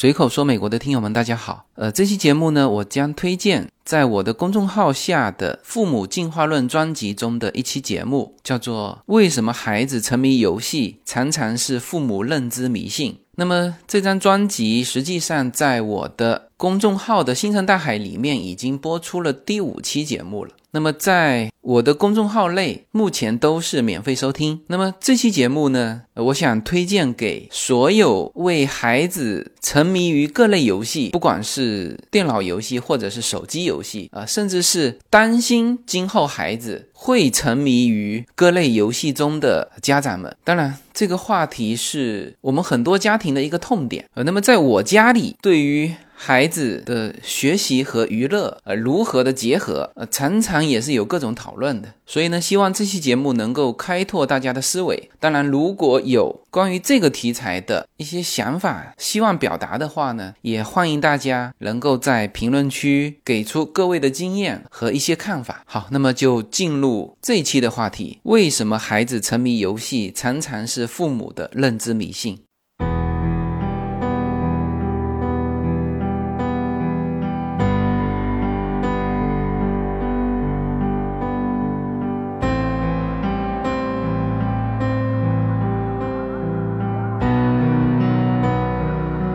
随口说美国的听友们，大家好。呃，这期节目呢，我将推荐在我的公众号下的《父母进化论》专辑中的一期节目，叫做《为什么孩子沉迷游戏常常是父母认知迷信》。那么这张专辑实际上在我的公众号的星辰大海里面已经播出了第五期节目了。那么在我的公众号内，目前都是免费收听。那么这期节目呢，我想推荐给所有为孩子沉迷于各类游戏，不管是电脑游戏或者是手机游戏啊，甚至是担心今后孩子会沉迷于各类游戏中的家长们。当然，这个话题是我们很多家庭的一个痛点呃，那么在我家里，对于孩子的学习和娱乐，呃，如何的结合，呃，常常也是有各种讨论的。所以呢，希望这期节目能够开拓大家的思维。当然，如果有关于这个题材的一些想法，希望表达的话呢，也欢迎大家能够在评论区给出各位的经验和一些看法。好，那么就进入这一期的话题：为什么孩子沉迷游戏常常是父母的认知迷信？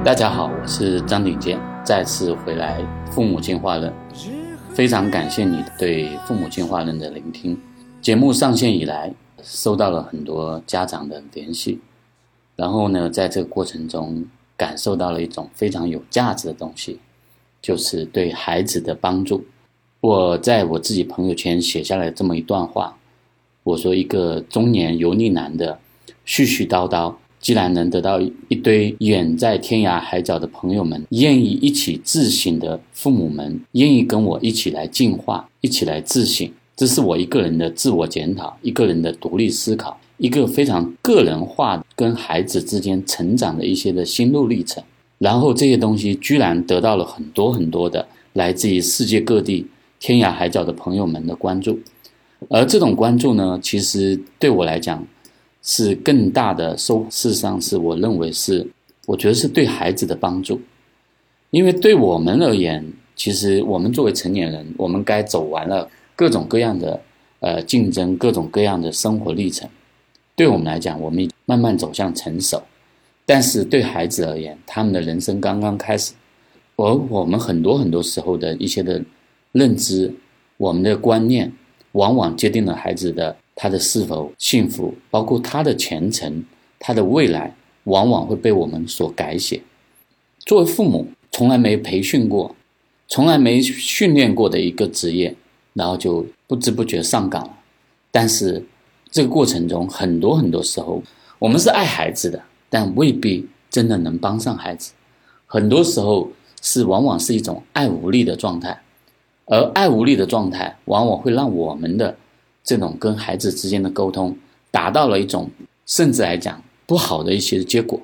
大家好，我是张鼎健，再次回来《父母进化论》，非常感谢你对《父母进化论》的聆听。节目上线以来，收到了很多家长的联系，然后呢，在这个过程中感受到了一种非常有价值的东西，就是对孩子的帮助。我在我自己朋友圈写下来这么一段话，我说一个中年油腻男的絮絮叨叨。既然能得到一堆远在天涯海角的朋友们愿意一起自省的父母们，愿意跟我一起来进化，一起来自省，这是我一个人的自我检讨，一个人的独立思考，一个非常个人化跟孩子之间成长的一些的心路历程。然后这些东西居然得到了很多很多的来自于世界各地天涯海角的朋友们的关注，而这种关注呢，其实对我来讲。是更大的收，事实上是我认为是，我觉得是对孩子的帮助，因为对我们而言，其实我们作为成年人，我们该走完了各种各样的呃竞争，各种各样的生活历程，对我们来讲，我们慢慢走向成熟，但是对孩子而言，他们的人生刚刚开始，而我们很多很多时候的一些的认知，我们的观念，往往决定了孩子的。他的是否幸福，包括他的前程、他的未来，往往会被我们所改写。作为父母，从来没培训过、从来没训练过的一个职业，然后就不知不觉上岗了。但是这个过程中，很多很多时候，我们是爱孩子的，但未必真的能帮上孩子。很多时候是往往是一种爱无力的状态，而爱无力的状态，往往会让我们的。这种跟孩子之间的沟通达到了一种，甚至来讲不好的一些结果，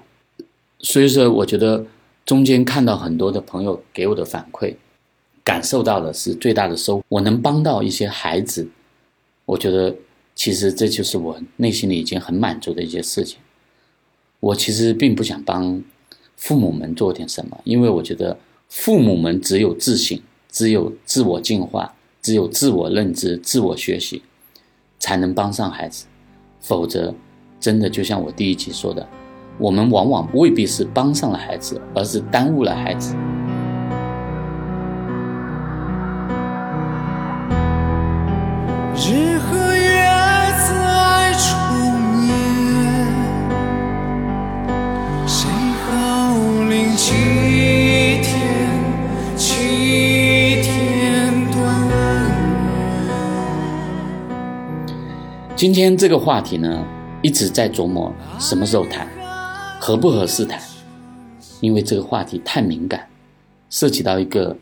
所以说我觉得中间看到很多的朋友给我的反馈，感受到的是最大的收，我能帮到一些孩子，我觉得其实这就是我内心里已经很满足的一些事情。我其实并不想帮父母们做点什么，因为我觉得父母们只有自省，只有自我进化，只有自我认知、自我学习。才能帮上孩子，否则，真的就像我第一集说的，我们往往未必是帮上了孩子，而是耽误了孩子。今天这个话题呢，一直在琢磨什么时候谈，合不合适谈，因为这个话题太敏感，涉及到一个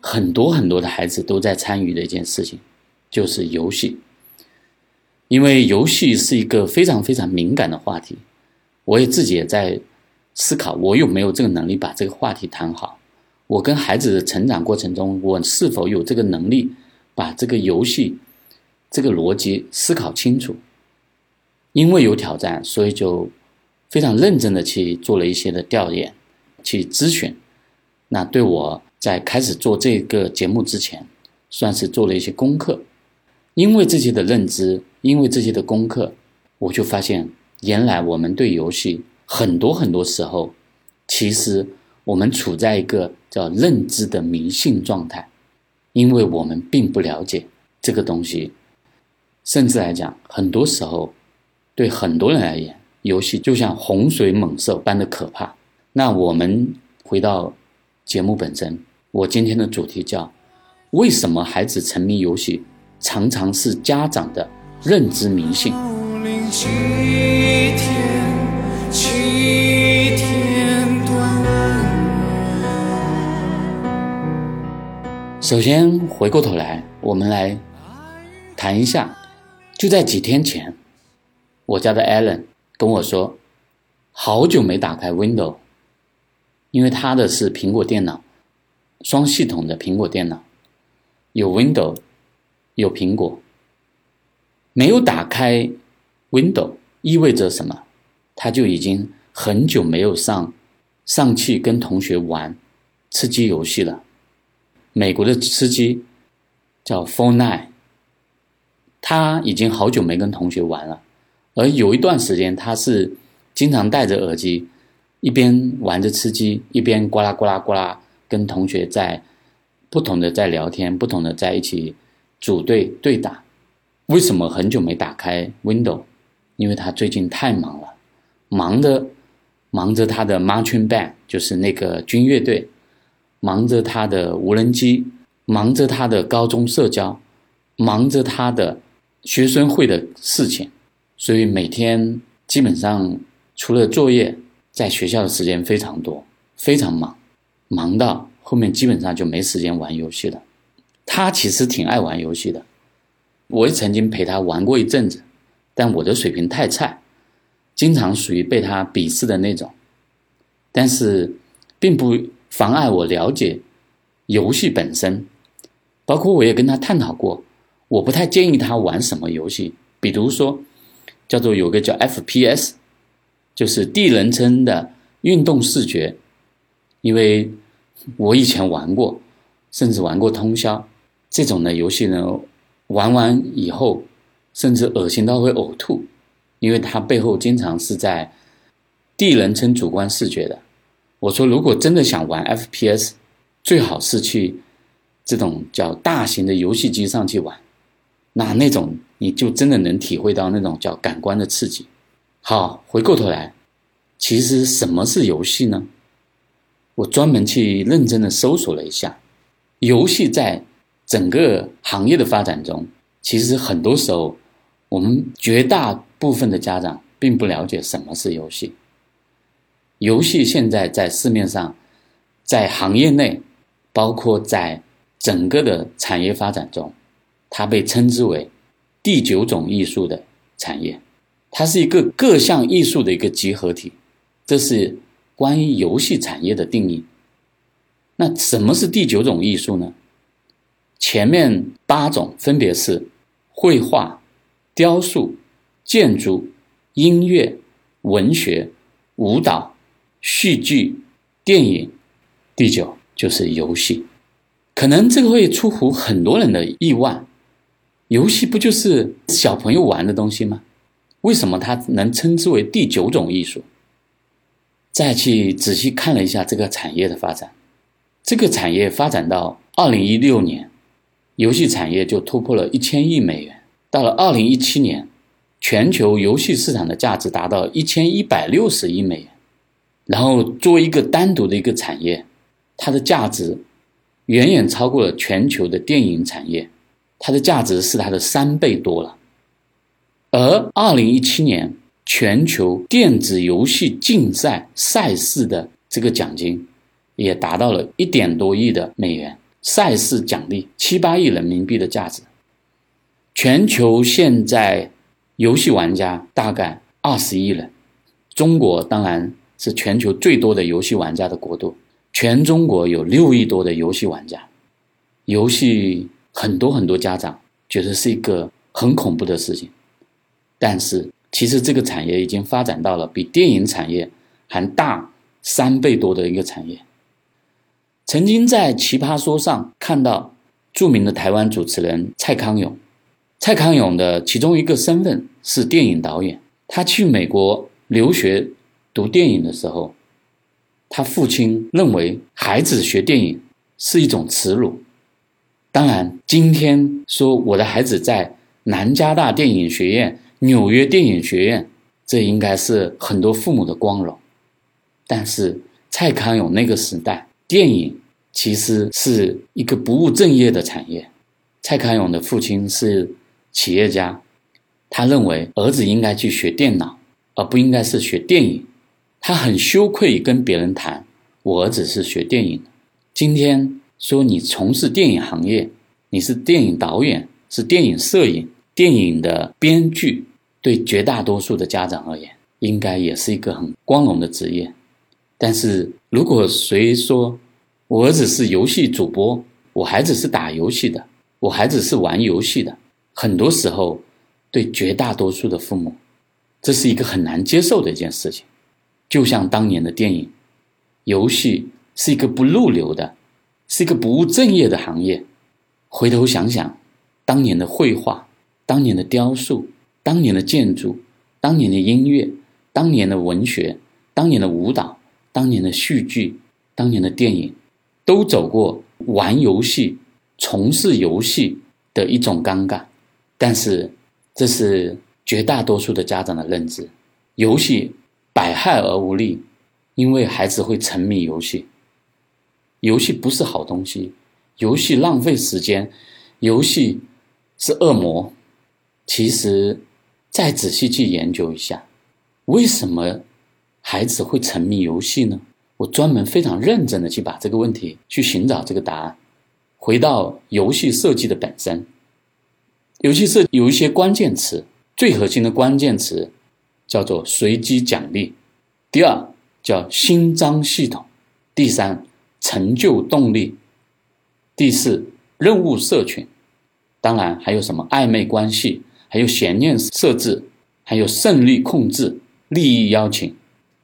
很多很多的孩子都在参与的一件事情，就是游戏。因为游戏是一个非常非常敏感的话题，我也自己也在思考，我有没有这个能力把这个话题谈好？我跟孩子的成长过程中，我是否有这个能力把这个游戏？这个逻辑思考清楚，因为有挑战，所以就非常认真的去做了一些的调研，去咨询。那对我在开始做这个节目之前，算是做了一些功课。因为这些的认知，因为这些的功课，我就发现，原来我们对游戏很多很多时候，其实我们处在一个叫认知的迷信状态，因为我们并不了解这个东西，甚至来讲，很多时候对很多人而言，游戏就像洪水猛兽般的可怕。那我们回到节目本身，我今天的主题叫为什么孩子沉迷游戏？常常是家长的认知迷信。首先回过头来，我们来谈一下，就在几天前，我家的 Allen 跟我说，好久没打开 Window，因为他的是苹果电脑，双系统的苹果电脑，有 Window，。有苹果，没有打开 Window 意味着什么？他就已经很久没有上上去跟同学玩吃鸡游戏了。美国的吃鸡叫 Fortnite，他已经好久没跟同学玩了。而有一段时间，他是经常戴着耳机，一边玩着吃鸡，一边呱啦呱啦呱啦跟同学在不同的在聊天，不同的在一起。组队对打，为什么很久没打开 Window？因为他最近太忙了，忙着忙着他的 Marching Band，就是那个军乐队，忙着他的无人机，忙着他的高中社交，忙着他的学生会的事情，所以每天基本上除了作业，在学校的时间非常多，非常忙，忙到后面基本上就没时间玩游戏了。他其实挺爱玩游戏的，我也曾经陪他玩过一阵子，但我的水平太菜，经常属于被他鄙视的那种。但是，并不妨碍我了解游戏本身，包括我也跟他探讨过，我不太建议他玩什么游戏，比如说叫做有个叫 FPS，就是第一人称的运动视觉，因为我以前玩过，甚至玩过通宵。这种的游戏呢，玩完以后，甚至恶心到会呕吐，因为它背后经常是在第一人称主观视觉的。我说，如果真的想玩 FPS，最好是去这种叫大型的游戏机上去玩，那那种你就真的能体会到那种叫感官的刺激。好，回过头来，其实什么是游戏呢？我专门去认真的搜索了一下，游戏在。整个行业的发展中，其实很多时候，我们绝大部分的家长并不了解什么是游戏。游戏现在在市面上，在行业内，包括在整个的产业发展中，它被称之为第九种艺术的产业，它是一个各项艺术的一个集合体。这是关于游戏产业的定义。那什么是第九种艺术呢？前面八种分别是绘画、雕塑、建筑、音乐、文学、舞蹈、戏剧、电影，第九就是游戏。可能这个会出乎很多人的意外，游戏不就是小朋友玩的东西吗？为什么它能称之为第九种艺术？再去仔细看了一下这个产业的发展，这个产业发展到二零一六年。游戏产业就突破了一千亿美元。到了二零一七年，全球游戏市场的价值达到一千一百六十亿美元。然后，作为一个单独的一个产业，它的价值远远超过了全球的电影产业，它的价值是它的三倍多了。而二零一七年，全球电子游戏竞赛赛事的这个奖金也达到了一点多亿的美元。赛事奖励七八亿人民币的价值，全球现在游戏玩家大概二十亿人，中国当然是全球最多的游戏玩家的国度，全中国有六亿多的游戏玩家，游戏很多很多家长觉得是一个很恐怖的事情，但是其实这个产业已经发展到了比电影产业还大三倍多的一个产业。曾经在《奇葩说》上看到著名的台湾主持人蔡康永，蔡康永的其中一个身份是电影导演。他去美国留学读电影的时候，他父亲认为孩子学电影是一种耻辱。当然，今天说我的孩子在南加大电影学院、纽约电影学院，这应该是很多父母的光荣。但是蔡康永那个时代，电影其实是一个不务正业的产业。蔡康永的父亲是企业家，他认为儿子应该去学电脑，而不应该是学电影。他很羞愧跟别人谈，我儿子是学电影的。今天。说你从事电影行业，你是电影导演，是电影摄影、电影的编剧，对绝大多数的家长而言，应该也是一个很光荣的职业。但是如果谁说我儿子是游戏主播，我孩子是打游戏的，我孩子是玩游戏的，很多时候对绝大多数的父母，这是一个很难接受的一件事情。就像当年的电影、游戏是一个不入流的。是一个不务正业的行业。回头想想，当年的绘画、当年的雕塑、当年的建筑、当年的音乐、当年的文学、当年的舞蹈、当年的戏剧、当年的电影，都走过玩游戏、从事游戏的一种尴尬。但是，这是绝大多数的家长的认知：游戏百害而无利，因为孩子会沉迷游戏。游戏不是好东西，游戏浪费时间，游戏是恶魔。其实，再仔细去研究一下，为什么孩子会沉迷游戏呢？我专门非常认真的去把这个问题去寻找这个答案。回到游戏设计的本身，游戏设有一些关键词，最核心的关键词叫做随机奖励，第二叫新章系统，第三。成就动力，第四任务社群，当然还有什么暧昧关系，还有悬念设置，还有胜利控制、利益邀请，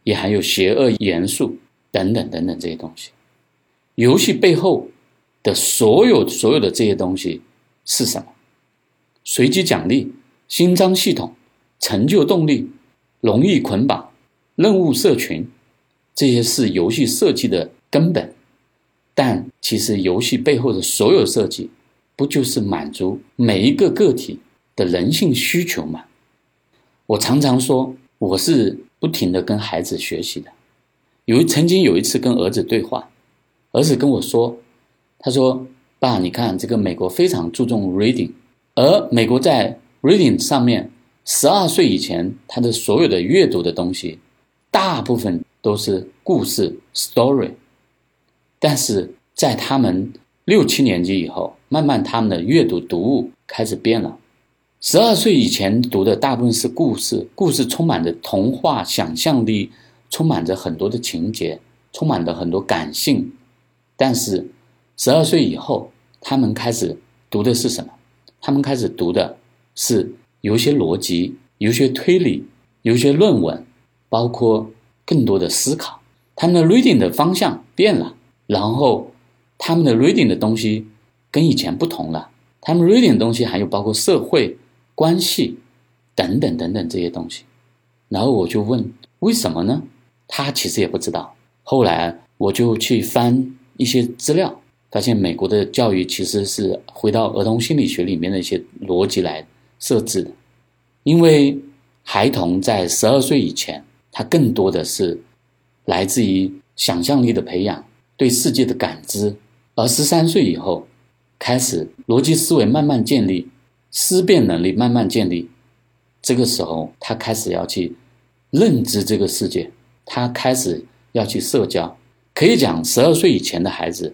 也还有邪恶元素等等等等这些东西。游戏背后的所有所有的这些东西是什么？随机奖励、勋章系统、成就动力、荣誉捆绑、任务社群，这些是游戏设计的根本。但其实游戏背后的所有设计，不就是满足每一个个体的人性需求吗？我常常说，我是不停的跟孩子学习的。有曾经有一次跟儿子对话，儿子跟我说：“他说，爸，你看这个美国非常注重 reading，而美国在 reading 上面，十二岁以前他的所有的阅读的东西，大部分都是故事 story。”但是在他们六七年级以后，慢慢他们的阅读读物开始变了。十二岁以前读的大部分是故事，故事充满着童话想象力，充满着很多的情节，充满着很多感性。但是十二岁以后，他们开始读的是什么？他们开始读的是有些逻辑，有些推理，有些论文，包括更多的思考。他们的 reading 的方向变了。然后，他们的 reading 的东西跟以前不同了。他们 reading 的东西还有包括社会关系等等等等这些东西。然后我就问为什么呢？他其实也不知道。后来我就去翻一些资料，发现美国的教育其实是回到儿童心理学里面的一些逻辑来设置的。因为孩童在十二岁以前，他更多的是来自于想象力的培养。对世界的感知，而十三岁以后，开始逻辑思维慢慢建立，思辨能力慢慢建立。这个时候，他开始要去认知这个世界，他开始要去社交。可以讲，十二岁以前的孩子，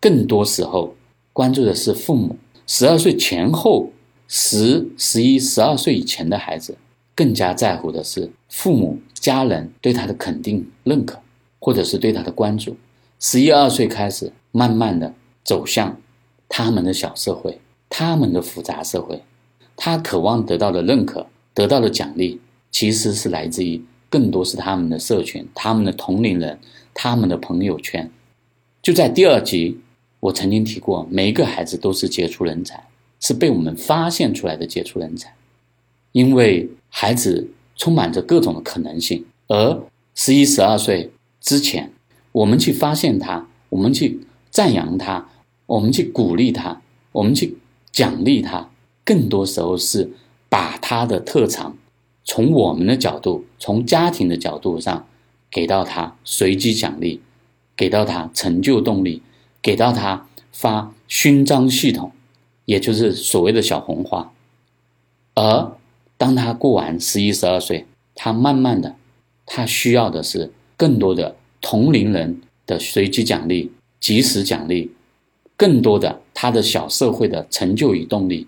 更多时候关注的是父母；十二岁前后，十、十一、十二岁以前的孩子，更加在乎的是父母、家人对他的肯定、认可，或者是对他的关注。十一二岁开始，慢慢的走向他们的小社会，他们的复杂社会。他渴望得到的认可，得到的奖励，其实是来自于更多是他们的社群、他们的同龄人、他们的朋友圈。就在第二集，我曾经提过，每一个孩子都是杰出人才，是被我们发现出来的杰出人才。因为孩子充满着各种的可能性，而十一、十二岁之前，我们去发现他，我们去赞扬他，我们去鼓励他，我们去奖励他，更多时候是把他的特长。从我们的角度，从家庭的角度上，给到他随机奖励，给到他成就动力，给到他发勋章系统，也就是所谓的小红花。而当他过完十一、十二岁，他慢慢的，他需要的是更多的同龄人的随机奖励、及时奖励，更多的他的小社会的成就与动力，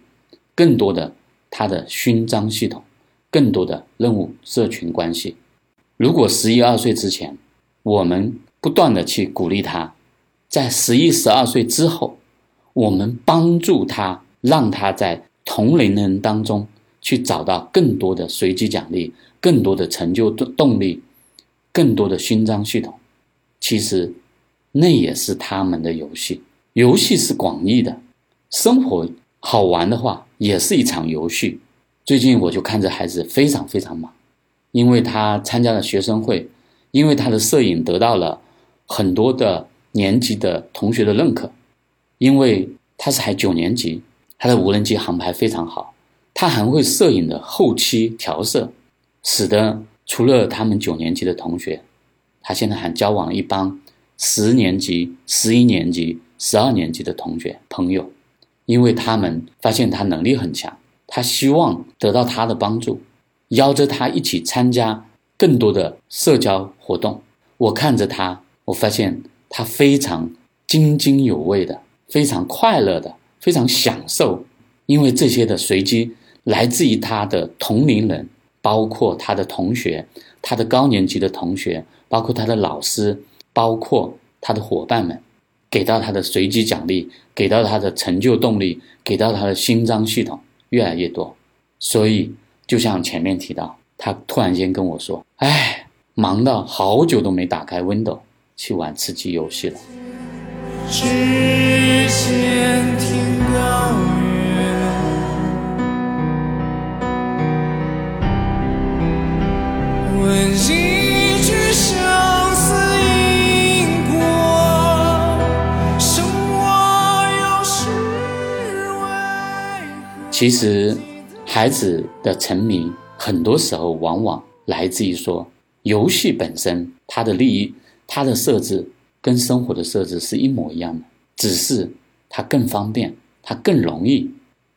更多的他的勋章系统。更多的任务社群关系。如果十一二岁之前，我们不断的去鼓励他，在十一十二岁之后，我们帮助他，让他在同龄人当中去找到更多的随机奖励，更多的成就动动力，更多的勋章系统。其实，那也是他们的游戏。游戏是广义的，生活好玩的话，也是一场游戏。最近我就看着孩子非常非常忙，因为他参加了学生会，因为他的摄影得到了很多的年级的同学的认可，因为他是还九年级，他的无人机航拍非常好，他还会摄影的后期调色，使得除了他们九年级的同学，他现在还交往了一帮十年级、十一年级、十二年级的同学朋友，因为他们发现他能力很强。他希望得到他的帮助，邀着他一起参加更多的社交活动。我看着他，我发现他非常津津有味的，非常快乐的，非常享受。因为这些的随机来自于他的同龄人，包括他的同学、他的高年级的同学，包括他的老师，包括他的伙伴们，给到他的随机奖励，给到他的成就动力，给到他的勋章系统。越来越多，所以就像前面提到，他突然间跟我说：“哎，忙到好久都没打开 w i n d o w 去玩吃鸡游戏了。”其实，孩子的沉迷很多时候往往来自于说，游戏本身它的利益、它的设置跟生活的设置是一模一样的，只是它更方便，它更容易，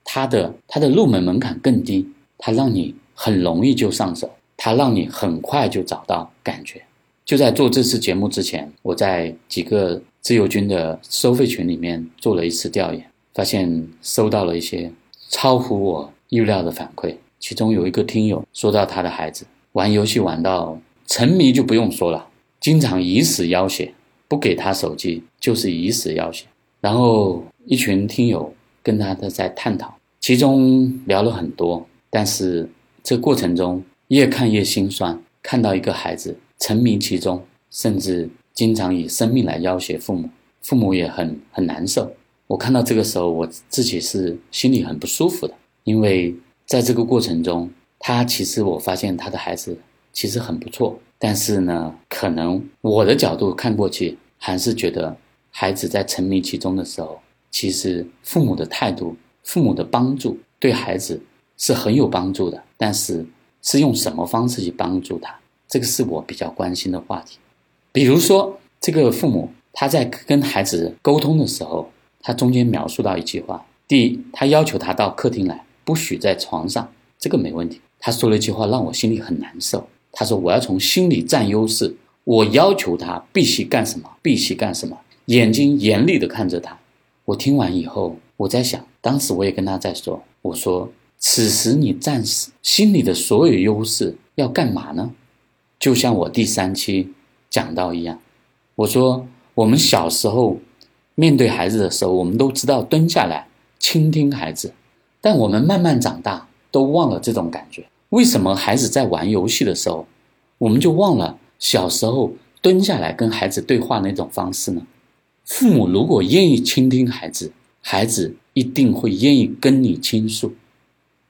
它的它的入门门槛更低，它让你很容易就上手，它让你很快就找到感觉。就在做这次节目之前，我在几个自由军的收费群里面做了一次调研，发现收到了一些。超乎我预料的反馈，其中有一个听友说到他的孩子玩游戏玩到沉迷就不用说了，经常以死要挟，不给他手机就是以死要挟。然后一群听友跟他的在探讨，其中聊了很多，但是这过程中越看越心酸，看到一个孩子沉迷其中，甚至经常以生命来要挟父母，父母也很很难受。我看到这个时候，我自己是心里很不舒服的，因为在这个过程中，他其实我发现他的孩子其实很不错，但是呢，可能我的角度看过去，还是觉得孩子在沉迷其中的时候，其实父母的态度、父母的帮助对孩子是很有帮助的，但是是用什么方式去帮助他，这个是我比较关心的话题。比如说，这个父母他在跟孩子沟通的时候。他中间描述到一句话：第一，他要求他到客厅来，不许在床上，这个没问题。他说了一句话让我心里很难受。他说：“我要从心里占优势，我要求他必须干什么，必须干什么。”眼睛严厉地看着他。我听完以后，我在想，当时我也跟他在说：“我说，此时你暂时心里的所有优势要干嘛呢？就像我第三期讲到一样，我说我们小时候。”面对孩子的时候，我们都知道蹲下来倾听孩子，但我们慢慢长大都忘了这种感觉。为什么孩子在玩游戏的时候，我们就忘了小时候蹲下来跟孩子对话那种方式呢？父母如果愿意倾听孩子，孩子一定会愿意跟你倾诉。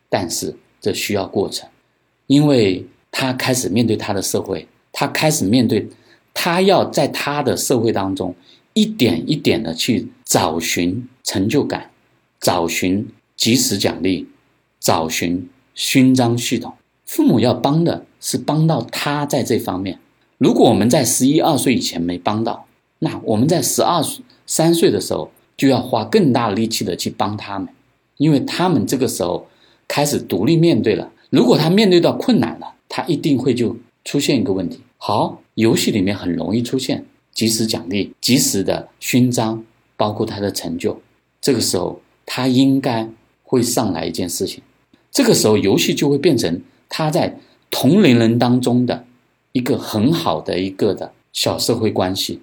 但是这需要过程，因为他开始面对他的社会，他开始面对，他要在他的社会当中一点一点的去找寻成就感，找寻及时奖励，找寻勋章系统。父母要帮的是帮到他在这方面。如果我们在十一二岁以前没帮到，那我们在十二三岁的时候就要花更大力气的去帮他们，因为他们这个时候开始独立面对了。如果他面对到困难了，他一定会就出现一个问题。好，游戏里面很容易出现及时奖励、及时的勋章，包括他的成就。这个时候他应该会上来一件事情，这个时候游戏就会变成他在同龄人当中的一个很好的一个的小社会关系。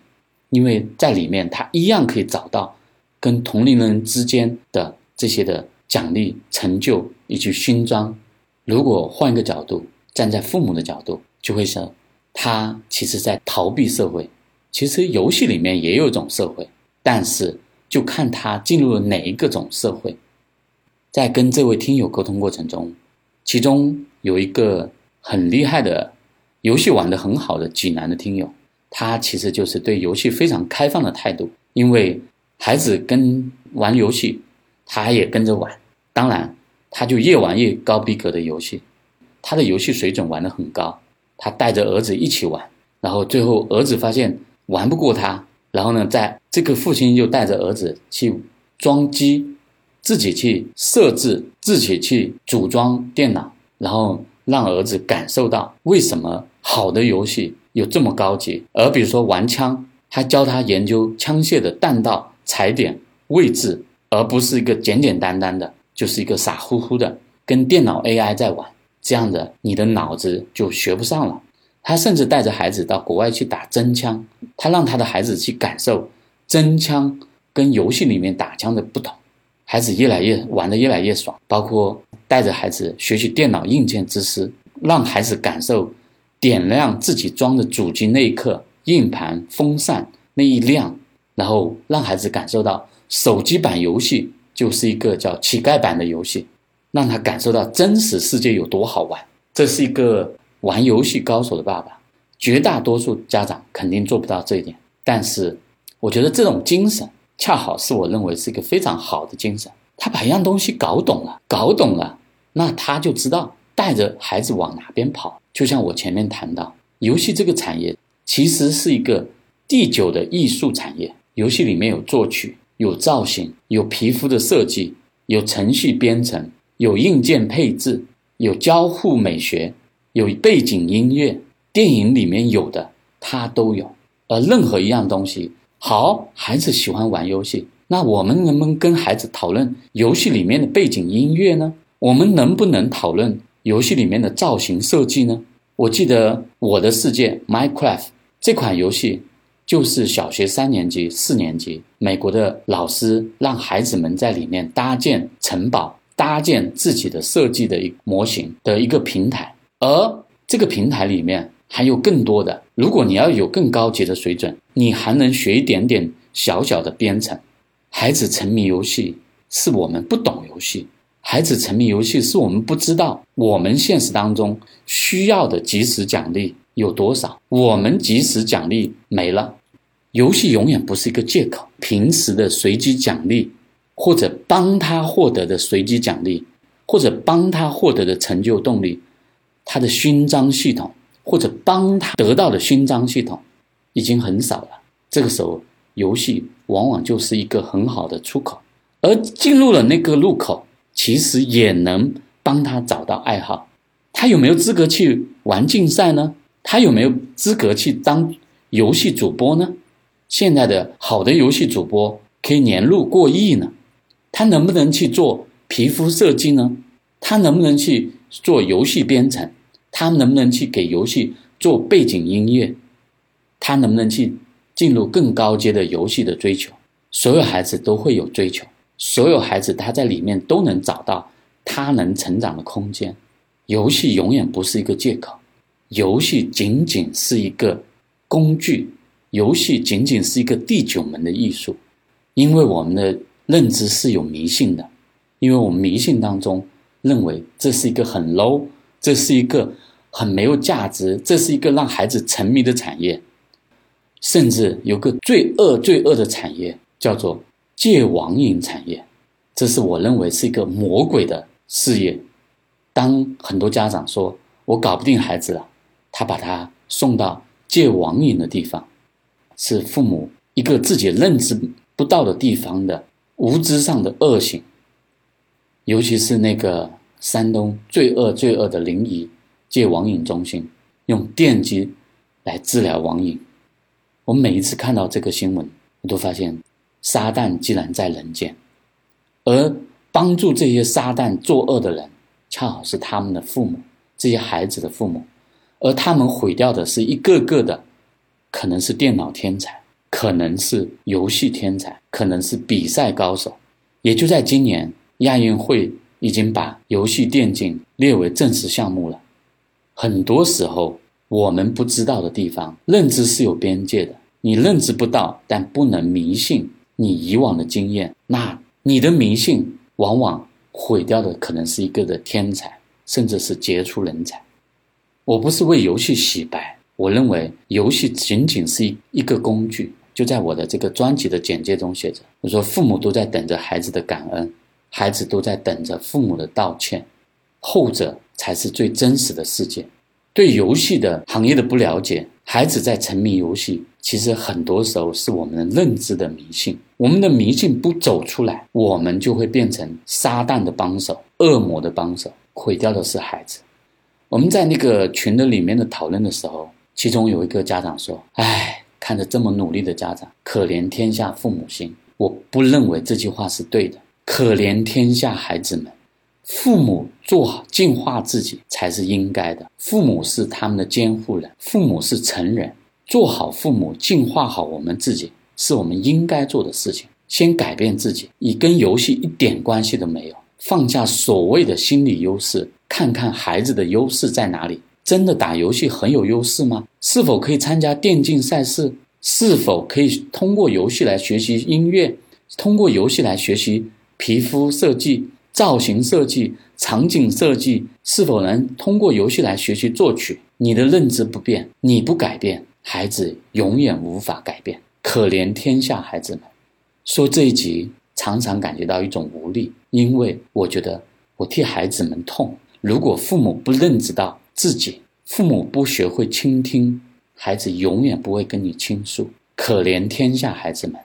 因为在里面，他一样可以找到跟同龄人之间的这些的奖励、成就以及勋章。如果换一个角度，站在父母的角度，就会想，他其实在逃避社会。其实游戏里面也有一种社会，但是就看他进入了哪一个种社会。在跟这位听友沟通过程中，其中有一个很厉害的游戏玩的很好的济南的听友。他其实就是对游戏非常开放的态度，因为孩子跟玩游戏，他也跟着玩。当然，他就越玩越高逼格的游戏，他的游戏水准玩得很高。他带着儿子一起玩，然后最后儿子发现玩不过他，然后呢，在这个父亲就带着儿子去装机，自己去设置，自己去组装电脑，然后让儿子感受到为什么好的游戏。有这么高级，而比如说玩枪，他教他研究枪械的弹道、踩点、位置，而不是一个简简单单的，就是一个傻乎乎的跟电脑 AI 在玩，这样的你的脑子就学不上了。他甚至带着孩子到国外去打真枪，他让他的孩子去感受真枪跟游戏里面打枪的不同，孩子越来越玩的越来越爽。包括带着孩子学习电脑硬件知识，让孩子感受。点亮自己装的主机那一刻，硬盘、风扇那一亮，然后让孩子感受到手机版游戏就是一个叫乞丐版的游戏，让他感受到真实世界有多好玩。这是一个玩游戏高手的爸爸，绝大多数家长肯定做不到这一点。但是，我觉得这种精神恰好是我认为是一个非常好的精神。他把一样东西搞懂了，搞懂了，那他就知道带着孩子往哪边跑。就像我前面谈到，游戏这个产业其实是一个第九的艺术产业。游戏里面有作曲、有造型、有皮肤的设计、有程序编程、有硬件配置、有交互美学、有背景音乐。电影里面有的它都有。而任何一样东西，好，孩子喜欢玩游戏，那我们能不能跟孩子讨论游戏里面的背景音乐呢？我们能不能讨论？游戏里面的造型设计呢？我记得《我的世界》（Minecraft） 这款游戏，就是小学三年级、四年级美国的老师让孩子们在里面搭建城堡、搭建自己的设计的一模型的一个平台。而这个平台里面还有更多的，如果你要有更高级的水准，你还能学一点点小小的编程。孩子沉迷游戏，是我们不懂游戏。孩子沉迷游戏，是我们不知道我们现实当中需要的及时奖励有多少。我们及时奖励没了，游戏永远不是一个借口。平时的随机奖励，或者帮他获得的随机奖励，或者帮他获得的成就动力，他的勋章系统，或者帮他得到的勋章系统，已经很少了。这个时候，游戏往往就是一个很好的出口，而进入了那个入口。其实也能帮他找到爱好，他有没有资格去玩竞赛呢？他有没有资格去当游戏主播呢？现在的好的游戏主播可以年入过亿呢，他能不能去做皮肤设计呢？他能不能去做游戏编程？他能不能去给游戏做背景音乐？他能不能去进入更高阶的游戏的追求？所有孩子都会有追求。所有孩子他在里面都能找到他能成长的空间，游戏永远不是一个借口。游戏仅仅是一个工具，游戏仅仅是一个第九门的艺术，因为我们的认知是有迷信的，因为我们迷信当中认为这是一个很 low，这是一个很没有价值，这是一个让孩子沉迷的产业，甚至有个最恶最恶的产业叫做戒网瘾产业，这是我认为是一个魔鬼的事业。当很多家长说我搞不定孩子了，他把他送到戒网瘾的地方，是父母一个自己认知不到的地方的无知上的恶行。尤其是那个山东最恶最恶的临沂戒网瘾中心，用电击来治疗网瘾。我每一次看到这个新闻，我都发现撒旦既然在人间，而帮助这些撒旦作恶的人。恰好是他们的父母，这些孩子的父母，而他们毁掉的是一个个的，可能是电脑天才，可能是游戏天才，可能是比赛高手。也就在今年，亚运会已经把游戏电竞列为正式项目了。很多时候，我们不知道的地方，认知是有边界的。你认知不到，但不能迷信你以往的经验。那你的迷信往往。毁掉的可能是一个的天才，甚至是杰出人才。我不是为游戏洗白，我认为游戏仅仅是一一个工具。就在我的这个专辑的简介中写着：“我说父母都在等着孩子的感恩，孩子都在等着父母的道歉，后者才是最真实的世界。”对游戏的行业的不了解，孩子在沉迷游戏。其实很多时候是我们的认知的迷信，我们的迷信不走出来，我们就会变成撒旦的帮手、恶魔的帮手，毁掉的是孩子。我们在那个群的里面的讨论的时候，其中有一个家长说：“哎，看着这么努力的家长，可怜天下父母心。”我不认为这句话是对的。可怜天下孩子们，父母做好净化自己才是应该的。父母是他们的监护人，父母是成人。做好父母，净化好我们自己，是我们应该做的事情。先改变自己，你跟游戏一点关系都没有。放下所谓的心理优势，看看孩子的优势在哪里。真的打游戏很有优势吗？是否可以参加电竞赛事？是否可以通过游戏来学习音乐？通过游戏来学习皮肤设计、造型设计、场景设计？是否能通过游戏来学习作曲？你的认知不变，你不改变。孩子永远无法改变，可怜天下孩子们。说这一集常常感觉到一种无力，因为我觉得我替孩子们痛。如果父母不认知到自己，父母不学会倾听，孩子永远不会跟你倾诉。可怜天下孩子们，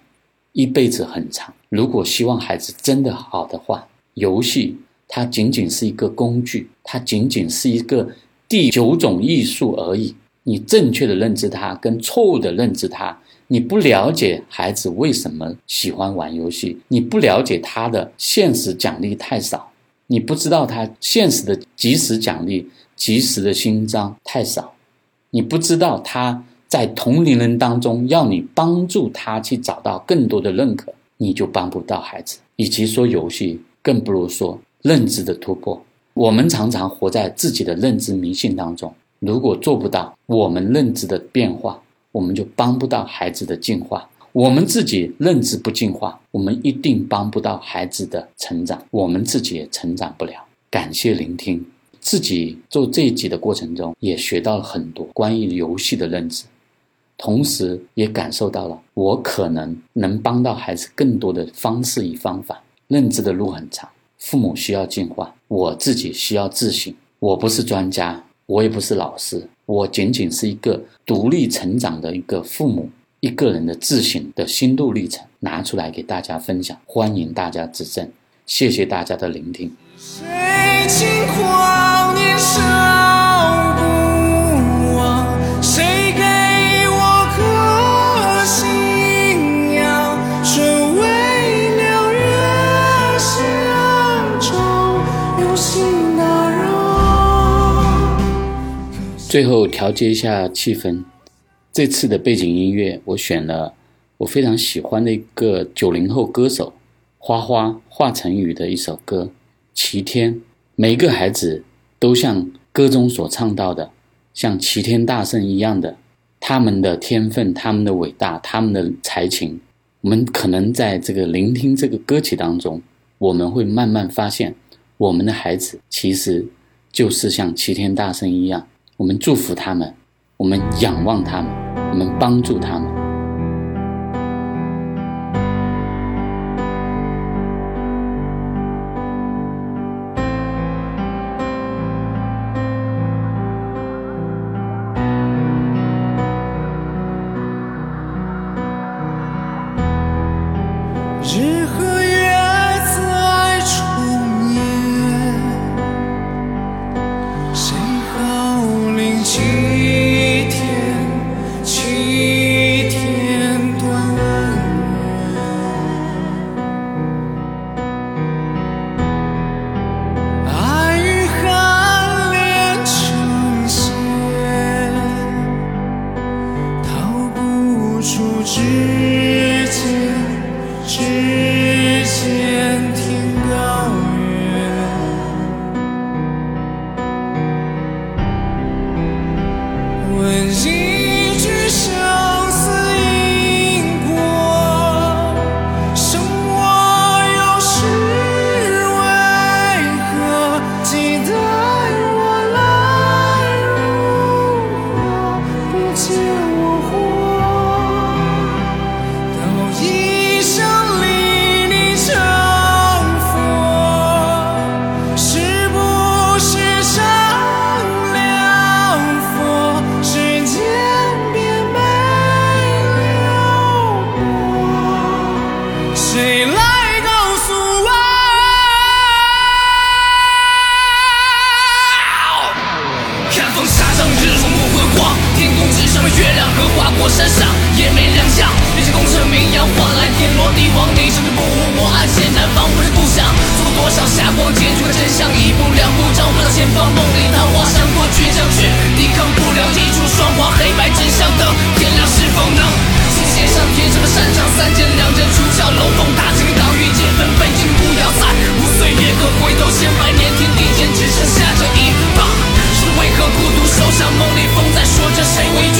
一辈子很长。如果希望孩子真的好的话，游戏它仅仅是一个工具，它仅仅是一个第九种艺术而已。你正确的认知它，跟错误的认知它，你不了解孩子为什么喜欢玩游戏，你不了解他的现实奖励太少，你不知道他现实的及时奖励、及时的勋章太少，你不知道他在同龄人当中要你帮助他去找到更多的认可，你就帮不到孩子。与其说游戏，更不如说认知的突破。我们常常活在自己的认知迷信当中。如果做不到我们认知的变化，我们就帮不到孩子的进化。我们自己认知不进化，我们一定帮不到孩子的成长，我们自己也成长不了。感谢聆听，自己做这一集的过程中，也学到了很多关于游戏的认知，同时也感受到了我可能能帮到孩子更多的方式与方法。认知的路很长，父母需要进化，我自己需要自省。我不是专家。我也不是老师，我仅仅是一个独立成长的一个父母，一个人的自省的心路历程拿出来给大家分享，欢迎大家指正，谢谢大家的聆听。最后调节一下气氛。这次的背景音乐我选了我非常喜欢的一个九零后歌手花花华晨宇的一首歌齐天。每个孩子都像歌中所唱到的像齐天大圣一样的他们的天分他们的伟大他们的才情。我们可能在这个聆听这个歌曲当中我们会慢慢发现我们的孩子其实就是像齐天大圣一样我们祝福他们我们仰望他们我们帮助他们。you. 就像梦里风在说着谁。